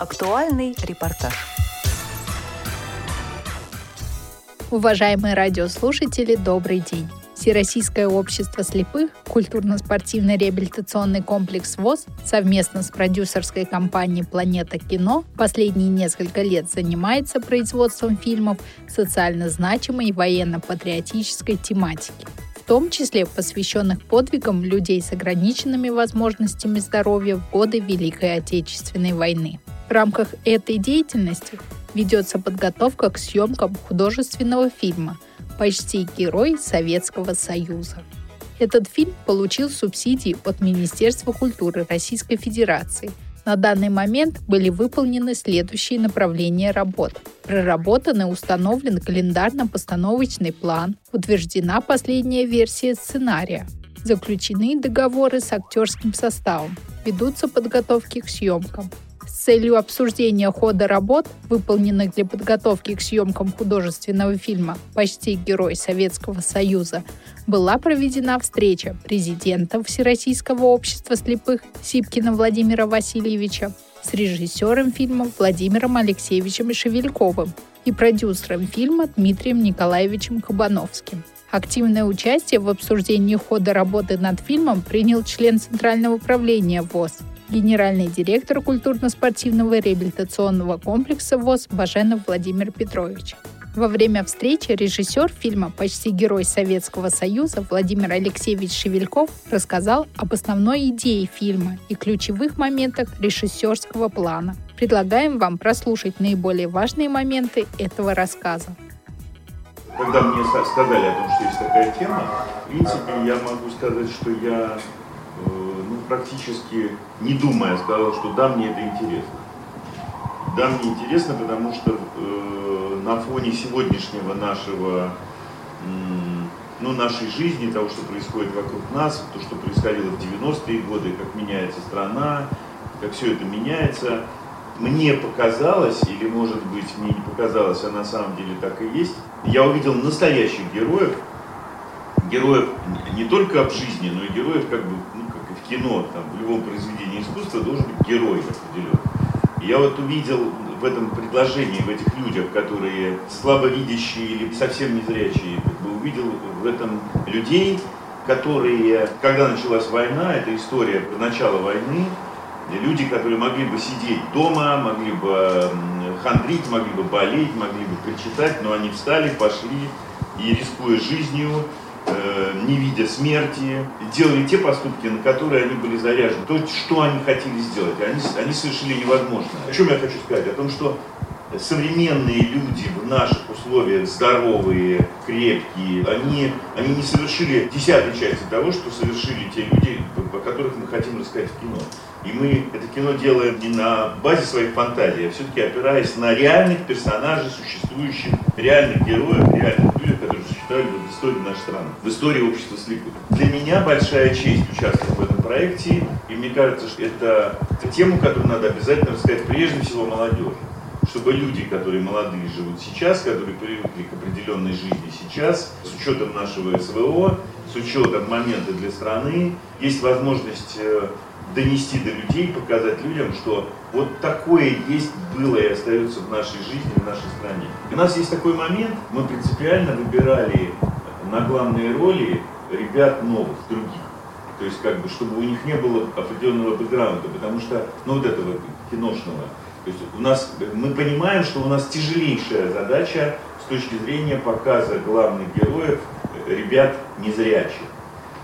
Актуальный репортаж. Уважаемые радиослушатели, добрый день. Всероссийское общество слепых, культурно-спортивный реабилитационный комплекс ВОЗ совместно с продюсерской компанией «Планета кино» последние несколько лет занимается производством фильмов социально значимой военно-патриотической тематики в том числе посвященных подвигам людей с ограниченными возможностями здоровья в годы Великой Отечественной войны. В рамках этой деятельности ведется подготовка к съемкам художественного фильма «Почти герой Советского Союза». Этот фильм получил субсидии от Министерства культуры Российской Федерации. На данный момент были выполнены следующие направления работ. Проработан и установлен календарно-постановочный план, утверждена последняя версия сценария, заключены договоры с актерским составом, ведутся подготовки к съемкам, целью обсуждения хода работ, выполненных для подготовки к съемкам художественного фильма «Почти герой Советского Союза», была проведена встреча президента Всероссийского общества слепых Сипкина Владимира Васильевича с режиссером фильма Владимиром Алексеевичем Шевельковым и продюсером фильма Дмитрием Николаевичем Кабановским. Активное участие в обсуждении хода работы над фильмом принял член Центрального управления ВОЗ генеральный директор культурно-спортивного реабилитационного комплекса ВОЗ Баженов Владимир Петрович. Во время встречи режиссер фильма «Почти герой Советского Союза» Владимир Алексеевич Шевельков рассказал об основной идее фильма и ключевых моментах режиссерского плана. Предлагаем вам прослушать наиболее важные моменты этого рассказа. Когда мне сказали о том, что есть такая тема, в принципе, я могу сказать, что я практически не думая сказал, что да, мне это интересно. Да, мне интересно, потому что э, на фоне сегодняшнего нашего, ну, нашей жизни, того, что происходит вокруг нас, то, что происходило в 90-е годы, как меняется страна, как все это меняется, мне показалось, или может быть мне не показалось, а на самом деле так и есть, я увидел настоящих героев, героев не только об жизни, но и героев как бы ну, кино, там, в любом произведении искусства должен быть герой определенный. я вот увидел в этом предложении, в этих людях, которые слабовидящие или совсем незрячие, как бы увидел в этом людей, которые, когда началась война, это история начала войны, люди, которые могли бы сидеть дома, могли бы хандрить, могли бы болеть, могли бы причитать, но они встали, пошли и, рискуя жизнью, не видя смерти, делали те поступки, на которые они были заряжены. То, что они хотели сделать, они, они совершили невозможное. О чем я хочу сказать? О том, что современные люди в наших условиях, здоровые, крепкие, они, они не совершили десятой части того, что совершили те люди, о которых мы хотим рассказать в кино. И мы это кино делаем не на базе своих фантазий, а все-таки опираясь на реальных персонажей, существующих, реальных героев, реальных которые существовали в истории нашей страны, в истории общества слепых. Для меня большая честь участвовать в этом проекте, и мне кажется, что это, тему, которую надо обязательно рассказать прежде всего молодежи чтобы люди, которые молодые живут сейчас, которые привыкли к определенной жизни сейчас, с учетом нашего СВО, с учетом момента для страны, есть возможность э, донести до людей, показать людям, что вот такое есть, было и остается в нашей жизни, в нашей стране. у нас есть такой момент, мы принципиально выбирали на главные роли ребят новых, других. То есть, как бы, чтобы у них не было определенного бэкграунда, потому что, ну, вот этого киношного. То есть у нас, мы понимаем, что у нас тяжелейшая задача с точки зрения показа главных героев, ребят незрячих.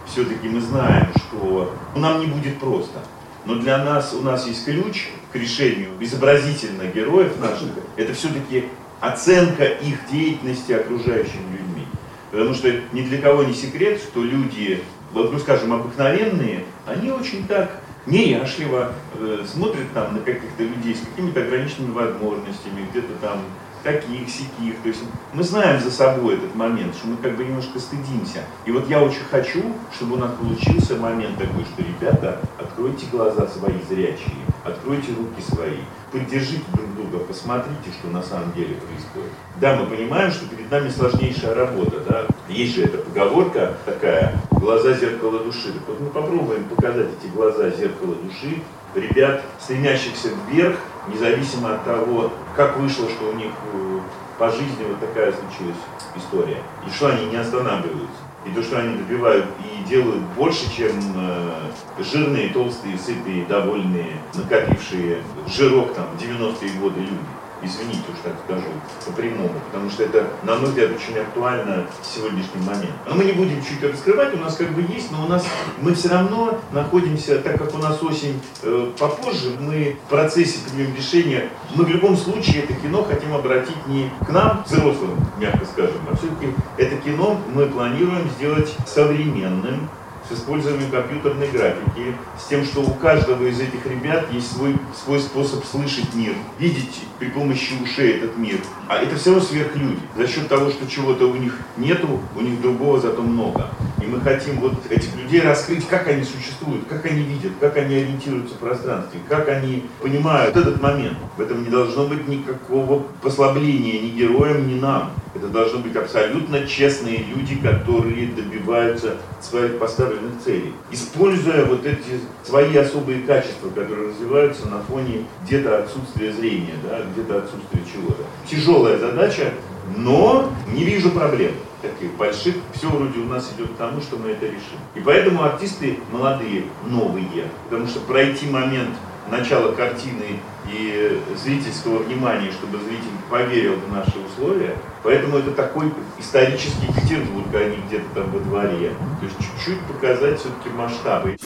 Все-таки мы знаем, что ну, нам не будет просто. Но для нас, у нас есть ключ к решению изобразительно героев наших. Это все-таки оценка их деятельности окружающими людьми. Потому что ни для кого не секрет, что люди, ну скажем, обыкновенные, они очень так неряшливо э, смотрят там на каких-то людей с какими-то ограниченными возможностями, где-то там таких, сяких. То есть мы знаем за собой этот момент, что мы как бы немножко стыдимся. И вот я очень хочу, чтобы у нас получился момент такой, что, ребята, откройте глаза свои зрячие, откройте руки свои, поддержите друг друга, посмотрите, что на самом деле происходит. Да, мы понимаем, что перед нами сложнейшая работа, да. Есть же эта поговорка такая, глаза зеркало души. Так вот мы попробуем показать эти глаза зеркало души ребят, стремящихся вверх, независимо от того, как вышло, что у них э, по жизни вот такая случилась история. И что они не останавливаются. И то, что они добивают и делают больше, чем э, жирные, толстые, сытые, довольные, накопившие жирок там 90-е годы люди извините уж так скажу, по-прямому, потому что это, на мой взгляд, очень актуально в сегодняшний момент. Но мы не будем чуть раскрывать, у нас как бы есть, но у нас мы все равно находимся, так как у нас осень э, попозже, мы в процессе примем решение, мы в любом случае это кино хотим обратить не к нам, взрослым, мягко скажем, а все-таки это кино мы планируем сделать современным, с использованием компьютерной графики, с тем, что у каждого из этих ребят есть свой, свой способ слышать мир, видеть при помощи ушей этот мир. А это все равно сверхлюди. За счет того, что чего-то у них нету, у них другого зато много. И мы хотим вот этих людей раскрыть, как они существуют, как они видят, как они ориентируются в пространстве, как они понимают этот момент. В этом не должно быть никакого послабления ни героям, ни нам. Это должны быть абсолютно честные люди, которые добиваются своих поставленных целей. Используя вот эти свои особые качества, которые развиваются на фоне где-то отсутствия зрения, да, где-то отсутствия чего-то. Тяжелая задача, но не вижу проблем таких больших. Все вроде у нас идет к тому, что мы это решим. И поэтому артисты молодые, новые, потому что пройти момент начала картины и зрительского внимания, чтобы зритель поверил в наши условия. Поэтому это такой исторический Петербург, а не где-то там во дворе. То есть чуть-чуть показать все-таки масштабы.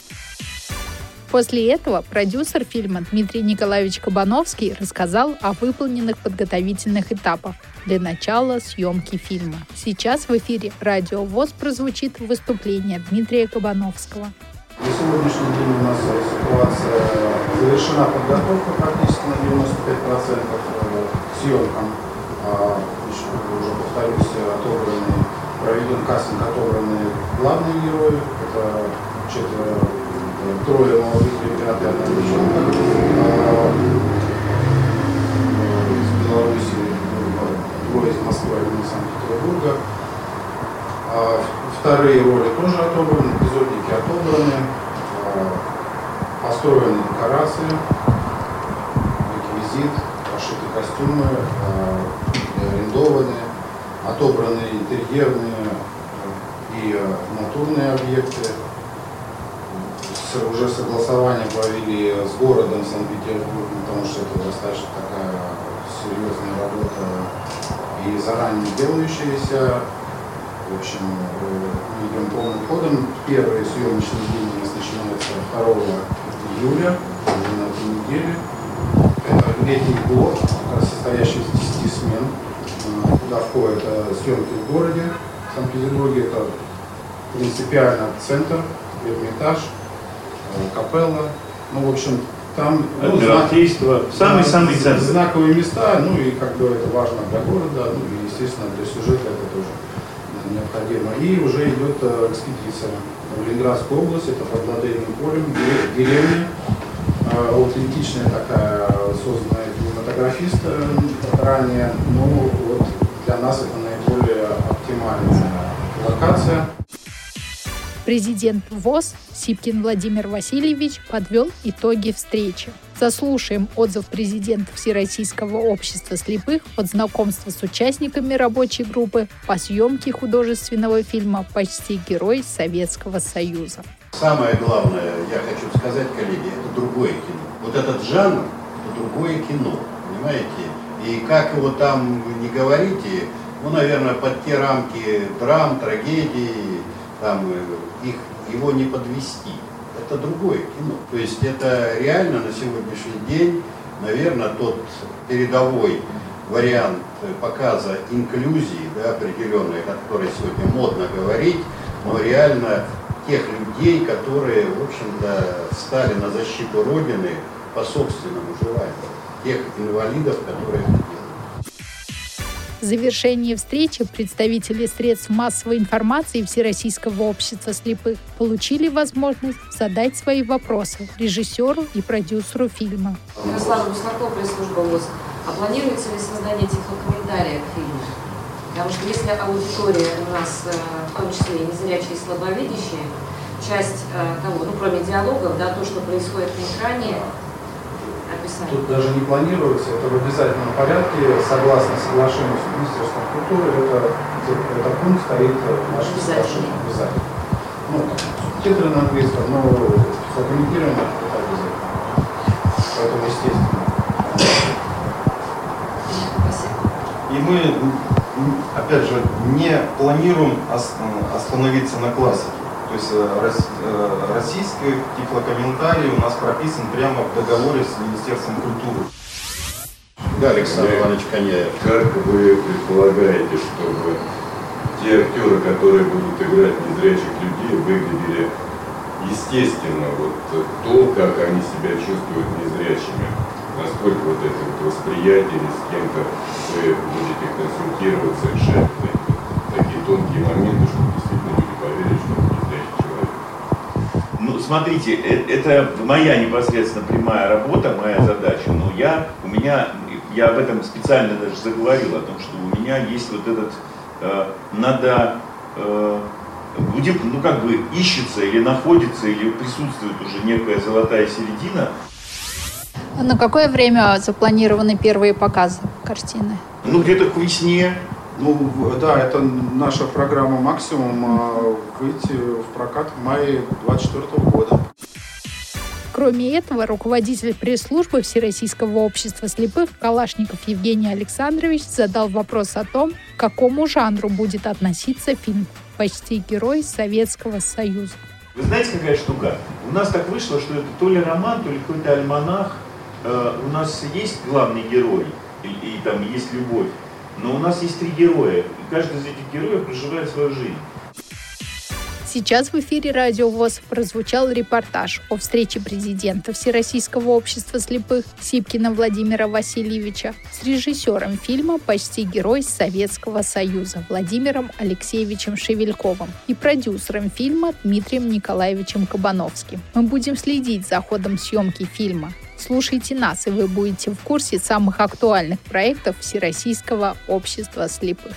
После этого продюсер фильма Дмитрий Николаевич Кабановский рассказал о выполненных подготовительных этапах для начала съемки фильма. Сейчас в эфире «Радио ВОЗ» прозвучит выступление Дмитрия Кабановского. На сегодняшний день у нас ситуация завершена подготовка практически на 95% э, съемкам. А, еще, уже повторюсь, отобраны, проведен кастинг, отобраны главные герои. Это четверо, трое молодых ребят девчонка а, из Беларуси, двое из Москвы, один из Санкт-Петербурга. А, вторые роли тоже отобраны, эпизодники отобраны, а, построены декорации, реквизит, пошиты костюмы, а, арендованы, отобраны интерьерные и натурные объекты. Уже согласование провели с городом Санкт-Петербург, потому что это достаточно такая серьезная работа и заранее делающаяся. В общем, мы идем полным ходом. Первые съемочные дни у нас начинаются 2 июля, на этой неделе. Это летний блок, состоящий из 10 смен, куда входят съемки в городе Санкт-Петербурге. Это принципиально центр, Эрмитаж, капелла. Ну, в общем, там ну, Адмиралтейство, самый-самый центр. Знаковые места, ну и как бы это важно для города, ну и естественно для сюжета это тоже необходимо. И уже идет э, экспедиция в Ленинградскую область, это под Ладейным полем, деревня, э, аутентичная такая, созданная кинематографист ранее, но вот для нас это наиболее оптимальная локация. Президент ВОЗ Сипкин Владимир Васильевич подвел итоги встречи. Заслушаем отзыв президента Всероссийского общества слепых от знакомства с участниками рабочей группы по съемке художественного фильма «Почти герой Советского Союза». Самое главное, я хочу сказать, коллеги, это другое кино. Вот этот жанр – это другое кино, понимаете? И как его там не говорите, ну, наверное, под те рамки драм, трагедии, там, э, их, его не подвести. Это другое кино. То есть это реально на сегодняшний день, наверное, тот передовой вариант показа инклюзии да, определенной, о которой сегодня модно говорить, но реально тех людей, которые, в общем-то, стали на защиту Родины по собственному желанию, тех инвалидов, которые. В завершении встречи представители средств массовой информации Всероссийского общества слепых получили возможность задать свои вопросы режиссеру и продюсеру фильма. Ярослав Руслаков, пресс-служба ВОЗ. А планируется ли создание тифлокомментария к фильму? Потому что если аудитория у нас, э, в том числе и незрячие и слабовидящие, часть э, того, ну кроме диалогов, да, то, что происходит на экране, описать? Тут даже не планируется, это в обязательном порядке, согласно соглашению с Министерством культуры, это, это пункт стоит в нашем соглашении обязательно. Ну, субтитры на английском, но фрагментирование это обязательно. Поэтому, естественно. Спасибо. И мы, опять же, не планируем ос- остановиться на классике. То есть э, э, российский тифлокомментарий у нас прописан прямо в договоре с Министерством культуры. Да, Александр Иванович Коняев. Как вы предполагаете, чтобы те актеры, которые будут играть незрячих людей, выглядели естественно, вот то, как они себя чувствуют незрячими? Насколько вот это вот восприятие или с кем-то вы будете консультироваться, решать такие тонкие моменты, чтобы действительно люди поверили, что это незрячий человек? Ну, смотрите, э- это моя непосредственно прямая работа, моя задача, но я, у меня, я об этом специально даже заговорил, о том, что у меня есть вот этот, э, надо, э, где, ну, как бы ищется или находится, или присутствует уже некая золотая середина, На какое время запланированы первые показы картины? ну, где-то к весне, Ну, да, это наша программа «Максимум» а, выйти в прокат в мае 2024 года. Кроме этого, руководитель пресс-службы Всероссийского общества слепых Калашников Евгений Александрович задал вопрос о том, к какому жанру будет относиться фильм «Почти герой Советского Союза». Вы знаете, какая штука? У нас так вышло, что это то ли роман, то ли какой-то альманах. Э, у нас есть главный герой, и, и там есть любовь, но у нас есть три героя, и каждый из этих героев проживает свою жизнь. Сейчас в эфире Радио ВОЗ прозвучал репортаж о встрече президента Всероссийского общества слепых Сипкина Владимира Васильевича с режиссером фильма «Почти герой Советского Союза» Владимиром Алексеевичем Шевельковым и продюсером фильма Дмитрием Николаевичем Кабановским. Мы будем следить за ходом съемки фильма. Слушайте нас, и вы будете в курсе самых актуальных проектов Всероссийского общества слепых.